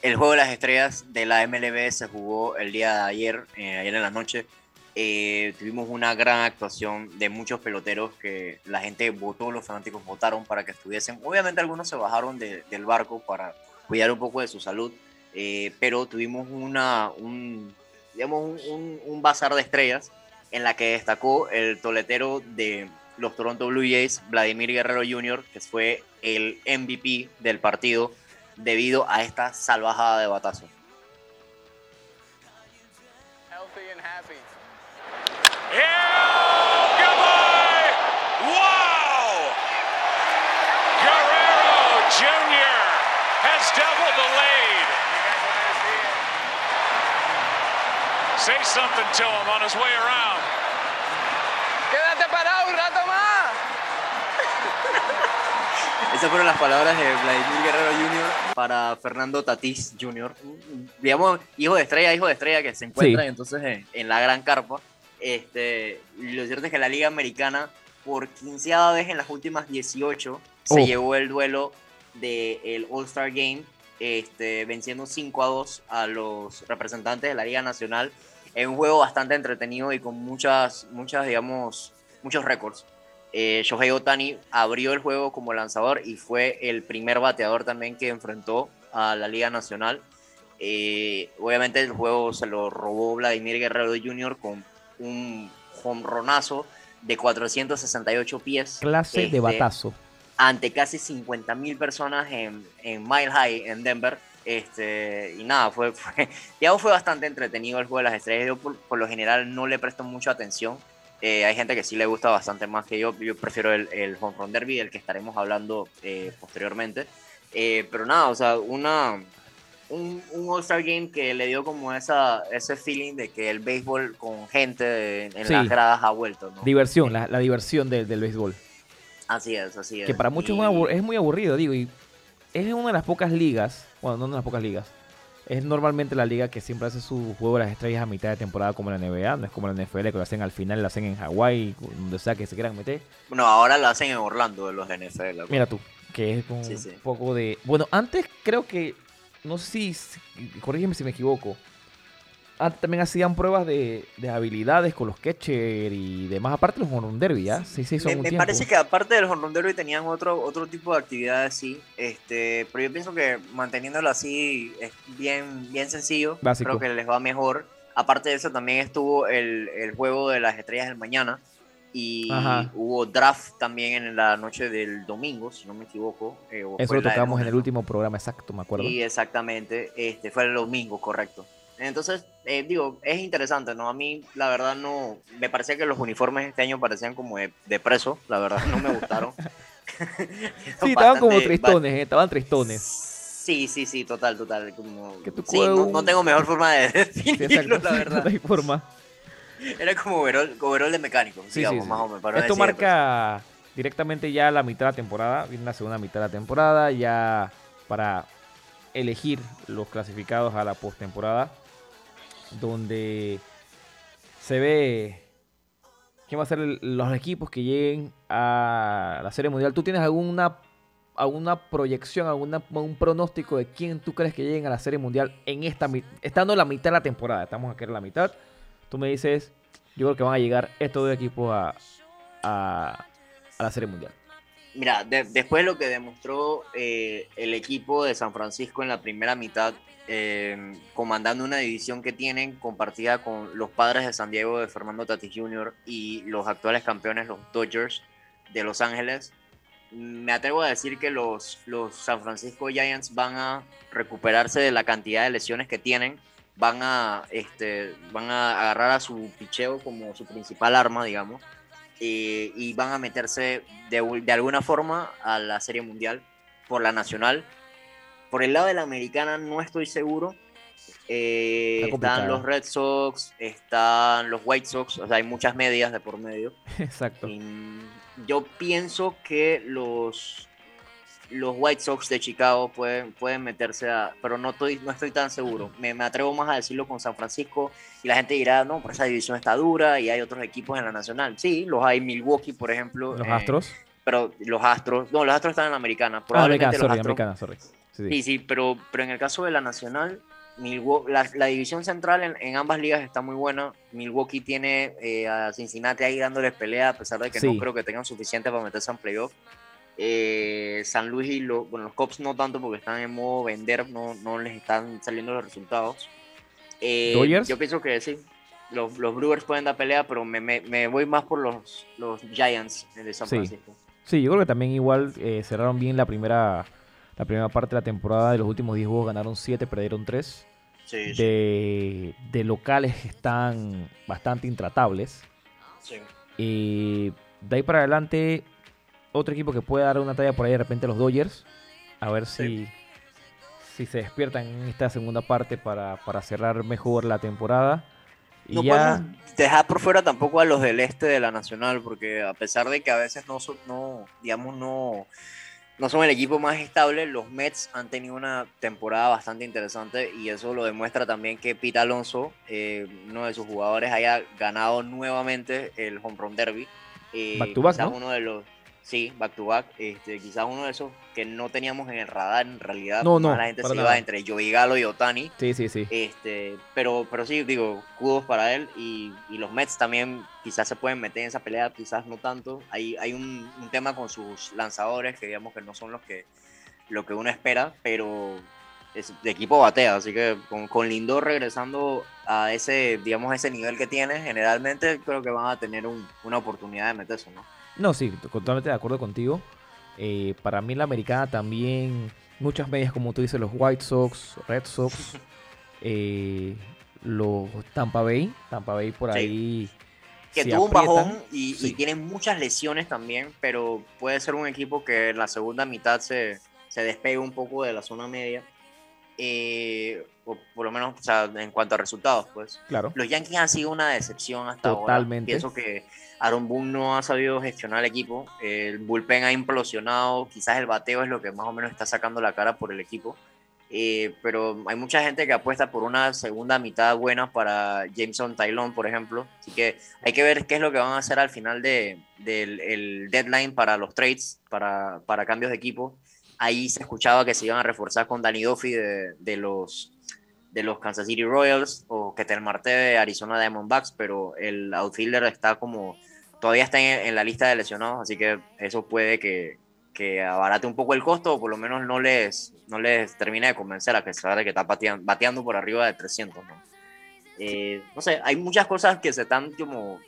el juego de las estrellas de la MLB se jugó el día de ayer, eh, ayer en la noche. Eh, tuvimos una gran actuación de muchos peloteros que la gente votó, los fanáticos votaron para que estuviesen. Obviamente algunos se bajaron del barco para cuidar un poco de su salud, eh, pero tuvimos una, un, digamos, un, un, bazar de estrellas en la que destacó el toletero de los Toronto Blue Jays, Vladimir Guerrero Jr., que fue el MVP del partido debido a esta salvajada de batazo. Doubled the lead. Say something to him on his way around. Quédate parado un rato más. Esas fueron las palabras de Vladimir Guerrero Jr. para Fernando Tatís Jr. Digamos, hijo de estrella, hijo de estrella que se encuentra Sí. entonces en, en la gran carpa. Este, lo cierto es que la Liga Americana, por quinceava vez en las últimas 18, se Oh. llevó el duelo del All-Star Game, este, venciendo 5 a 2 a los representantes de la Liga Nacional. En un juego bastante entretenido y con muchas, muchas digamos, muchos récords. Eh, Shohei Otani abrió el juego como lanzador y fue el primer bateador también que enfrentó a la Liga Nacional. Eh, obviamente el juego se lo robó Vladimir Guerrero Jr. con un jonronazo de 468 pies. Clase de este, batazo. ante casi 50 mil personas en, en Mile High, en Denver. Este, y nada, fue, fue, digamos, fue bastante entretenido el juego de las estrellas. Yo por, por lo general no le presto mucha atención. Eh, hay gente que sí le gusta bastante más que yo. Yo prefiero el, el Home Run Derby, del que estaremos hablando eh, posteriormente. Eh, pero nada, o sea, una, un, un All-Star Game que le dio como esa, ese feeling de que el béisbol con gente en, en Sí. las gradas ha vuelto. ¿no? Diversión, la, la diversión del, del béisbol. Así es, así es. Que para muchos es Y- muy abur- es muy aburrido, digo, y es una de las pocas ligas, bueno, no una de las pocas ligas, es normalmente la liga que siempre hace su juego de las estrellas a mitad de temporada como la NBA, no es como la NFL que lo hacen al final, lo hacen en Hawái, donde sea que se quieran meter. Bueno, ahora lo hacen en Orlando, de los de NFL. Mira tú, que es con Sí, sí. un poco de... Bueno, antes creo que, no sé si, corrígeme si me equivoco, antes también hacían pruebas de, de habilidades con los catcher y demás, aparte los home run derby, ¿ya? Sí, sí, me, me parece que aparte del home run derby tenían otro, otro tipo de actividades, sí. Este, pero yo pienso que manteniéndolo así es bien, bien sencillo. Básico. Creo que les va mejor. Aparte de eso, también estuvo el, el juego de las estrellas del mañana. Y Ajá. hubo draft también en la noche del domingo, si no me equivoco. eh, Eso lo tocamos en el último programa, exacto, me acuerdo. Sí, exactamente. Este, fue el domingo, correcto. Entonces, eh, digo, es interesante, ¿no? A mí, la verdad, no. Me parecía que los uniformes este año parecían como de, de preso, la verdad, no me gustaron. Sí, estaban como tristones, eh, estaban tristones. Sí, sí, sí, total, total. Como, sí, no, tengo mejor forma de Sí, definirlo, exacto, la verdad. No hay forma. Era como overol de mecánico, Sí, digamos, sí, más sí. o menos. para no Esto marca directamente ya la mitad de la temporada, viene la segunda mitad de la temporada, ya para elegir los clasificados a la postemporada, donde se ve quién va a ser el- los equipos que lleguen a la Serie Mundial. ¿Tú tienes alguna alguna proyección, alguna un pronóstico de quién tú crees que lleguen a la Serie Mundial en esta estando en la mitad de la temporada? Estamos aquí en la mitad. Tú me dices, yo creo que van a llegar estos dos equipos a, la Serie Mundial. Mira, de- después de lo que demostró eh, el equipo de San Francisco en la primera mitad, eh, comandando una división que tienen compartida con los padres de San Diego de Fernando Tatis Jr. y los actuales campeones, los Dodgers de Los Ángeles, me atrevo a decir que los, los San Francisco Giants van a recuperarse de la cantidad de lesiones que tienen, van a, este, van a agarrar a su picheo como su principal arma, digamos y van a meterse de, de alguna forma a la Serie Mundial por la nacional. Por el lado de la americana no estoy seguro. Eh, están los Red Sox, están los White Sox, o sea, hay muchas medias de por medio. Exacto. yo pienso que los, los White Sox de Chicago pueden, pueden meterse a, pero no estoy, no estoy tan seguro. Me, me, atrevo más a decirlo con San Francisco y la gente dirá, no, pero esa división está dura y hay otros equipos en la nacional. Sí, los hay Milwaukee, por ejemplo. Los Astros. Pero los Astros, no, los Astros están en la americana. Ah, Probablemente los americana, sorry. Sí, sí, sí, pero, pero en el caso de la nacional, la, la, división central en, en, ambas ligas está muy buena. Milwaukee tiene eh, a Cincinnati ahí dándoles pelea, a pesar de que no creo que tengan suficiente para meterse en playoff. Eh, San Luis y los, bueno, los Cops no tanto porque están en modo vender, no, no les están saliendo los resultados. Eh, yo pienso que sí, los, los, Brewers pueden dar pelea, pero me, me, me, voy más por los, los Giants de San Francisco. Sí, yo creo que también igual cerraron bien la primera la primera parte de la temporada de los últimos 10 juegos ganaron 7, perdieron 3. de, de, locales están bastante intratables. Y de ahí para adelante, otro equipo que puede dar una talla por ahí de repente los Dodgers. A ver si, si se despiertan en esta segunda parte para, para cerrar mejor la temporada. Y no ya... dejar por fuera tampoco a los del este de la Nacional, porque a pesar de que a veces no, no digamos, no no son el equipo más estable. Los Mets han tenido una temporada bastante interesante y eso lo demuestra también que Pete Alonso, eh, uno de sus jugadores, haya ganado nuevamente el Home Run Derby. Eh, back to back, ¿no? uno de los Sí, back to back. Este, quizás uno de esos que no teníamos en el radar en realidad. No, no. La gente se iba entre Galo y Otani. Sí, sí, sí. Este, pero, pero sí, digo, kudos para él. Y, y, los Mets también quizás se pueden meter en esa pelea, quizás no tanto. Hay, hay un, un, tema con sus lanzadores que digamos que no son los que, lo que uno espera, pero es de equipo batea. Así que con, con Lindor regresando a ese, digamos, ese nivel que tiene, generalmente creo que van a tener un, una oportunidad de meterse, ¿no? No, sí, totalmente de acuerdo contigo. Eh, para mí la americana también, muchas medias como tú dices, los White Sox, Red Sox, eh, los Tampa Bay, Tampa Bay por ahí. Que tuvo un bajón y, tienen muchas lesiones también, pero puede ser un equipo que en la segunda mitad se, se despegue un poco de la zona media. Eh, o por lo menos en cuanto a resultados, pues. Claro. Los Yankees han sido una decepción hasta Totalmente. ahora. Pienso que Aaron Boone no ha sabido gestionar el equipo. El bullpen ha implosionado. Quizás el bateo es lo que más o menos está sacando la cara por el equipo. Eh, pero hay mucha gente que apuesta por una segunda mitad buena para Jameson Tylon, por ejemplo. Así que hay que ver qué es lo que van a hacer al final de, del deadline para los trades, para, cambios de equipo. Ahí se escuchaba que se iban a reforzar con Danny Duffy de, los Kansas City Royals o que Marte de Arizona Diamondbacks, pero el outfielder está como todavía está en, la lista de lesionados, así que eso puede que, que, abarate un poco el costo o por lo menos no les, no les termine de convencer a que de que está bateando, por arriba de 300. ¿no? Eh, no sé, hay muchas cosas que se están como...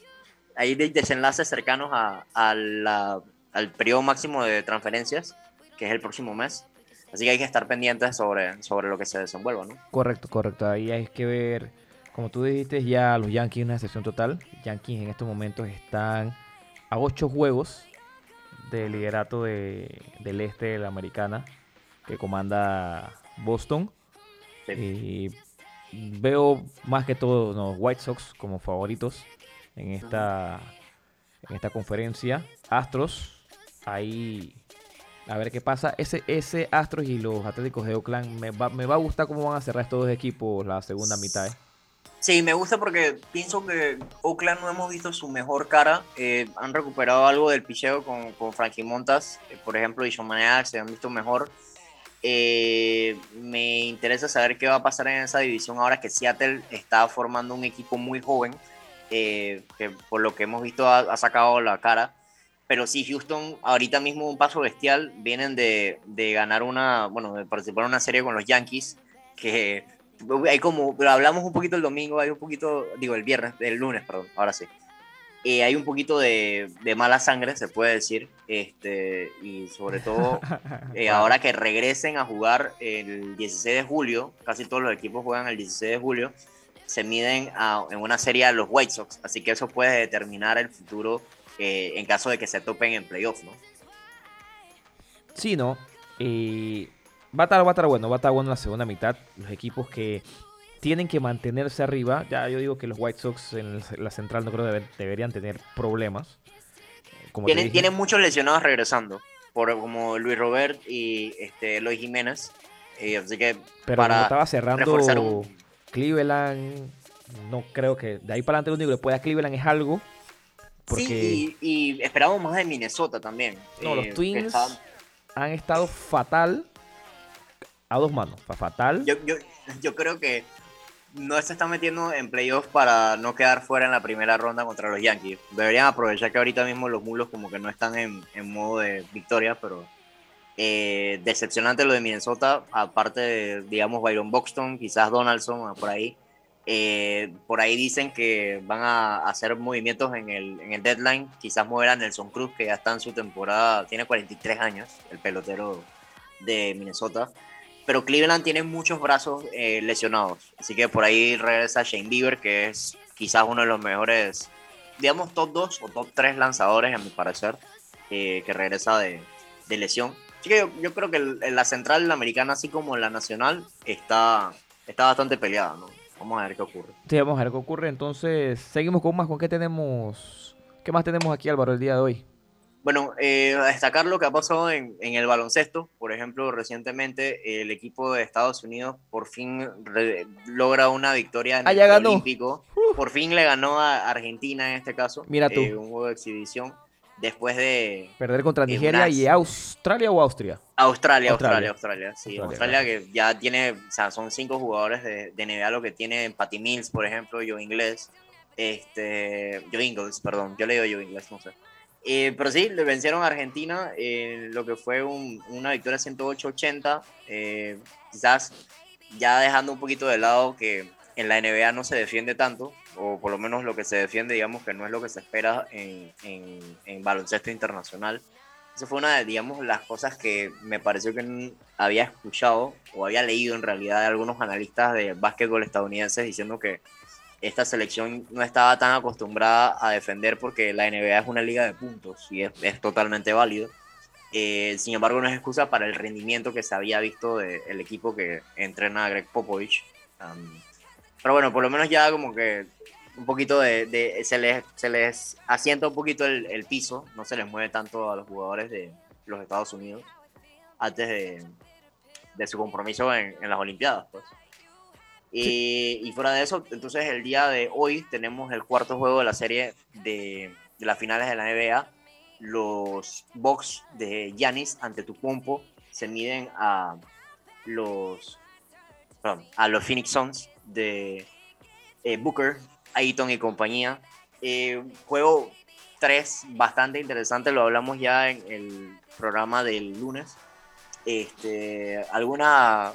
Hay desenlaces cercanos a, al periodo máximo de transferencias, que es el próximo mes. Así que hay que estar pendientes sobre, sobre lo que se desenvuelva, ¿no? Correcto, correcto. Ahí hay que ver como tú dijiste, ya los Yankees una excepción total. Yankees en estos momentos están a ocho juegos del liderato de, del este de la americana que comanda Boston. Y veo más que todo los White Sox como favoritos en esta, en esta conferencia. Astros, ahí a ver qué pasa. Ese, ese Astros y los Atléticos de Oakland me va, me va a gustar cómo van a cerrar estos dos equipos la segunda mitad. ¿eh? Sí, me gusta porque pienso que Oakland no hemos visto su mejor cara. Eh, han recuperado algo del picheo con, con Frankie Montas, eh, por ejemplo, y Sean se han visto mejor. Eh, me interesa saber qué va a pasar en esa división ahora que Seattle está formando un equipo muy joven, que por lo que hemos visto ha, ha, sacado la cara. Pero sí, Houston, ahorita mismo un paso bestial, vienen de, de ganar una, bueno, de participar en una serie con los Yankees, que hay como, pero hablamos un poquito el domingo, hay un poquito, digo, el viernes, el lunes, perdón, ahora sí. Eh, hay un poquito de, de, mala sangre, se puede decir, este, y sobre todo eh, ahora que regresen a jugar el 16 de julio, casi todos los equipos juegan el 16 de julio, se miden en una serie a los White Sox, así que eso puede determinar el futuro eh, en caso de que se topen en playoffs, ¿no? Sí, ¿no? Y va a estar, va a estar bueno, va a estar bueno la segunda mitad. Los equipos que tienen que mantenerse arriba. Ya yo digo que los White Sox en la central no creo que deberían tener problemas. Como tienen, tienen muchos lesionados regresando, por, como Luis Robert y este, Luis Jiménez. Eh, así que Pero para estaba cerrando Cleveland, no creo que de ahí para adelante lo único que le puede a Cleveland es algo. Sí, y, esperamos más de Minnesota también. No, los eh, Twins han estado fatal a dos manos, fatal. Yo, yo, yo creo que no se están metiendo en playoffs para no quedar fuera en la primera ronda contra los Yankees. Deberían aprovechar que ahorita mismo los mulos como que no están en, en modo de victoria, pero eh, decepcionante lo de Minnesota, aparte de, digamos, Byron Buxton, quizás Donaldson, por ahí. Eh, por ahí dicen que van a hacer movimientos en el, en el deadline, quizás mover a Nelson Cruz, que ya está en su temporada, tiene 43 años, el pelotero de Minnesota pero Cleveland tiene muchos brazos eh, lesionados. Así que por ahí regresa Shane Bieber, que es quizás uno de los mejores, digamos, top 2 o top 3 lanzadores, a mi parecer, eh, que regresa de, de, lesión. Así que yo, creo que la central americana, así como la nacional, está, está bastante peleada. ¿no? Vamos a ver qué ocurre. Sí, vamos a ver qué ocurre. Entonces, seguimos con más. ¿Con qué tenemos? ¿Qué más tenemos aquí, Álvaro, el día de hoy? Bueno, eh, destacar lo que ha pasado en, el baloncesto. Por ejemplo, recientemente el equipo de Estados Unidos por fin logra una victoria en ah, el Olímpico. Por fin le ganó a Argentina en este caso. Mira tú. Eh, un juego de exhibición. Después de. Perder contra Nigeria y Australia o Austria. Australia, Australia, Australia. sí. Australia, que ya tiene. O sea, son cinco jugadores de, de NBA lo que tiene Patty Mills, por ejemplo, yo inglés. Este. Yo Ingles, perdón. Yo le digo yo inglés, no sé. Eh, pero sí, le vencieron a Argentina, eh, lo que fue una victoria 108-80. Eh, quizás ya dejando un poquito de lado que en la NBA no se defiende tanto, o por lo menos lo que se defiende, digamos que no es lo que se espera en, en, baloncesto internacional. Esa fue una de, digamos, las cosas que me pareció que había escuchado o había leído en realidad de algunos analistas de básquetbol estadounidenses diciendo que esta selección no estaba tan acostumbrada a defender porque la NBA es una liga de puntos y es, totalmente válido. Eh, sin embargo, no es excusa para el rendimiento que se había visto del equipo que entrena a Greg Popovich. pero bueno, por lo menos ya como que un poquito de, se, les, se les asienta un poquito el, piso, no se les mueve tanto a los jugadores de los Estados Unidos antes de, de su compromiso en, en las Olimpiadas. Pues. Y, fuera de eso, entonces el día de hoy tenemos el cuarto juego de la serie de, las finales de la NBA. Los Bucks de Giannis ante Tupompo se miden a los, a los Phoenix Suns de eh, Booker, Ayton y compañía. Eh, juego 3 bastante interesante, lo hablamos ya en el programa del lunes. Este, ¿Alguna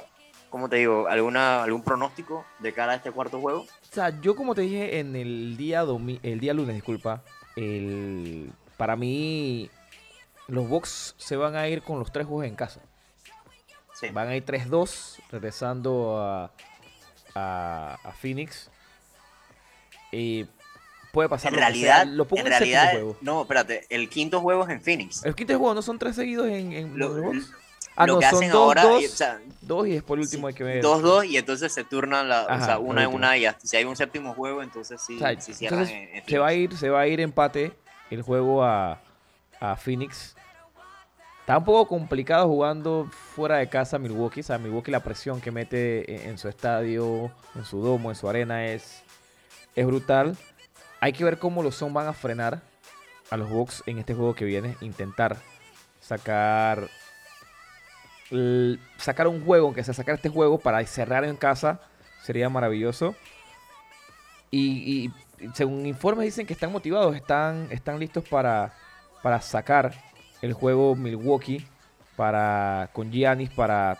¿cómo te digo? ¿Alguna, ¿Algún pronóstico de cara a este cuarto juego? O sea, yo como te dije en el día, el día lunes, disculpa, el, para mí los Bucks se van a ir con los tres juegos en casa. Sí. Van a ir 3-2, regresando a, a, Phoenix. Y puede pasar en realidad, lo en realidad, no, espérate, el quinto juego es en Phoenix. El quinto juego no son tres seguidos en, en los Bucks. Ah, lo que hacen ahora. dos y después el último hay que ver. Dos, dos, y entonces se turnan la, o sea, una en una y si hay un séptimo juego, entonces sí, cierran se va a ir, se va a ir empate el juego a, a Phoenix. Está un poco complicado jugando fuera de casa Milwaukee. O sea, Milwaukee la presión que mete en, su estadio, en su domo, en su arena es, es brutal. Hay que ver cómo los Son van a frenar a los Bucks en este juego que viene. Intentar sacar sacar un juego, aunque sea sacar este juego para cerrar en casa, sería maravilloso. Y, según informes dicen que están motivados, están, están listos para, para sacar el juego Milwaukee para, con Giannis para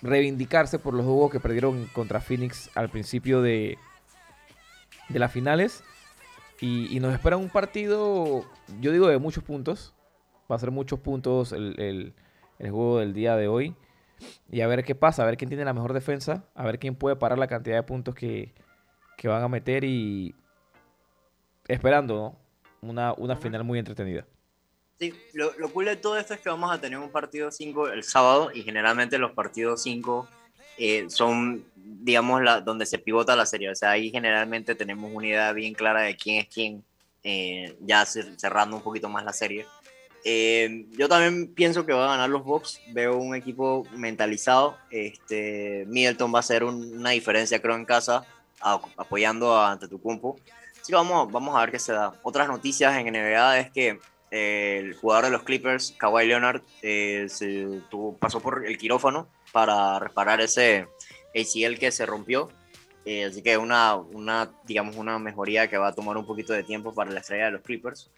reivindicarse por los juegos que perdieron contra Phoenix al principio de, de las finales. Y, nos espera un partido, yo digo, de muchos puntos. Va a ser muchos puntos el juego del día de hoy. Y a ver qué pasa, a ver quién tiene la mejor defensa, a ver quién puede parar la cantidad de puntos que, van a meter y esperando una, una final muy entretenida. Sí, lo, lo, cool de todo esto es que vamos a tener un partido 5 el sábado y generalmente los partidos 5 eh, son, digamos, la, donde se pivota la serie. O sea, ahí generalmente tenemos una idea bien clara de quién es quién, eh, ya cerrando un poquito más la serie. Eh, yo también pienso que va a ganar los Bucks. Veo un equipo mentalizado. Este, Middleton va a ser una diferencia, creo, en casa, apoyando a Antetokounmpo. Sí, vamos, vamos a ver qué se da. Otras noticias en NBA es que el jugador de los Clippers, Kawhi Leonard, eh, pasó por el quirófano para reparar ese ACL que se rompió. Eh, así que una, una, digamos, una mejoría que va a tomar un poquito de tiempo para la estrella de los Clippers.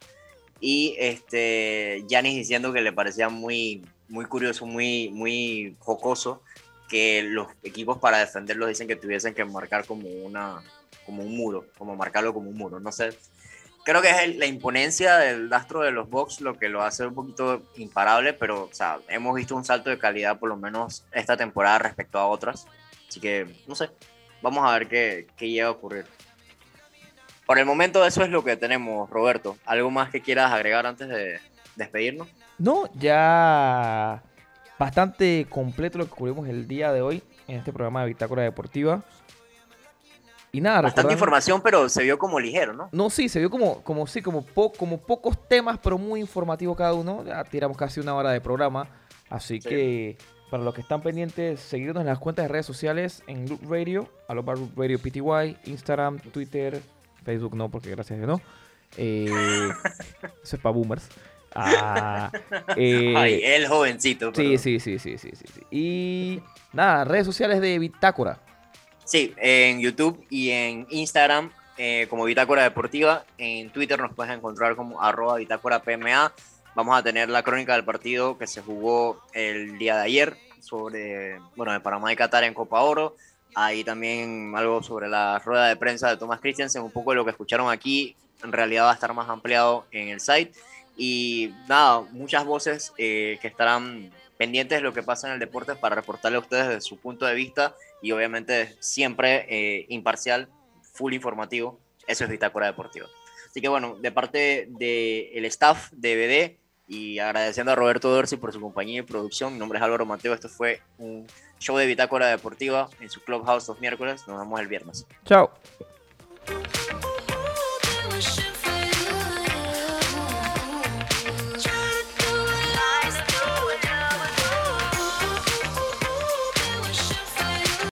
Y este, Giannis diciendo que le parecía muy, muy curioso, muy, muy jocoso que los equipos para defenderlos dicen que tuviesen que marcar como, una, como un muro, como marcarlo como un muro. No sé, creo que es la imponencia del astro de los Bucks lo que lo hace un poquito imparable, pero o sea, hemos visto un salto de calidad por lo menos esta temporada respecto a otras. Así que, no sé, vamos a ver qué, qué llega a ocurrir. Por el momento eso es lo que tenemos, Roberto. ¿Algo más que quieras agregar antes de despedirnos? No, ya bastante completo lo que cubrimos el día de hoy en este programa de Bitácora Deportiva. Y nada, Bastante información, pero se vio como ligero, ¿no? No, sí, se vio como, como sí, como, como pocos temas, pero muy informativo cada uno. Ya tiramos casi una hora de programa. Así que para los que están pendientes, seguirnos en las cuentas de redes sociales en Loop Radio, alobar Loop Radio PTY, Instagram, Twitter, Facebook no, porque gracias a Dios no. Eh, eso es para boomers. Ah, eh, Ay, el jovencito. Sí, sí, sí, sí, sí, sí, sí. Y nada, redes sociales de Bitácora. Sí, en YouTube y en Instagram eh, como Bitácora Deportiva. En Twitter nos puedes encontrar como arroba Bitácora PMA. Vamos a tener la crónica del partido que se jugó el día de ayer sobre, bueno, de Panamá y Qatar en Copa Oro. Ahí también algo sobre la rueda de prensa de Thomas Christensen, un poco de lo que escucharon aquí, en realidad va a estar más ampliado en el site. Y nada, muchas voces eh, que estarán pendientes de lo que pasa en el deporte para reportarle a ustedes desde su punto de vista y obviamente siempre eh, imparcial, full informativo. Eso es Bitácora Deportiva. Así que bueno, de parte del staff de BD y agradeciendo a Roberto Dorsi por su compañía y producción, mi nombre es Álvaro Mateo, esto fue un show de Bitácora Deportiva en su Clubhouse los miércoles. Nos vemos el viernes. Chao.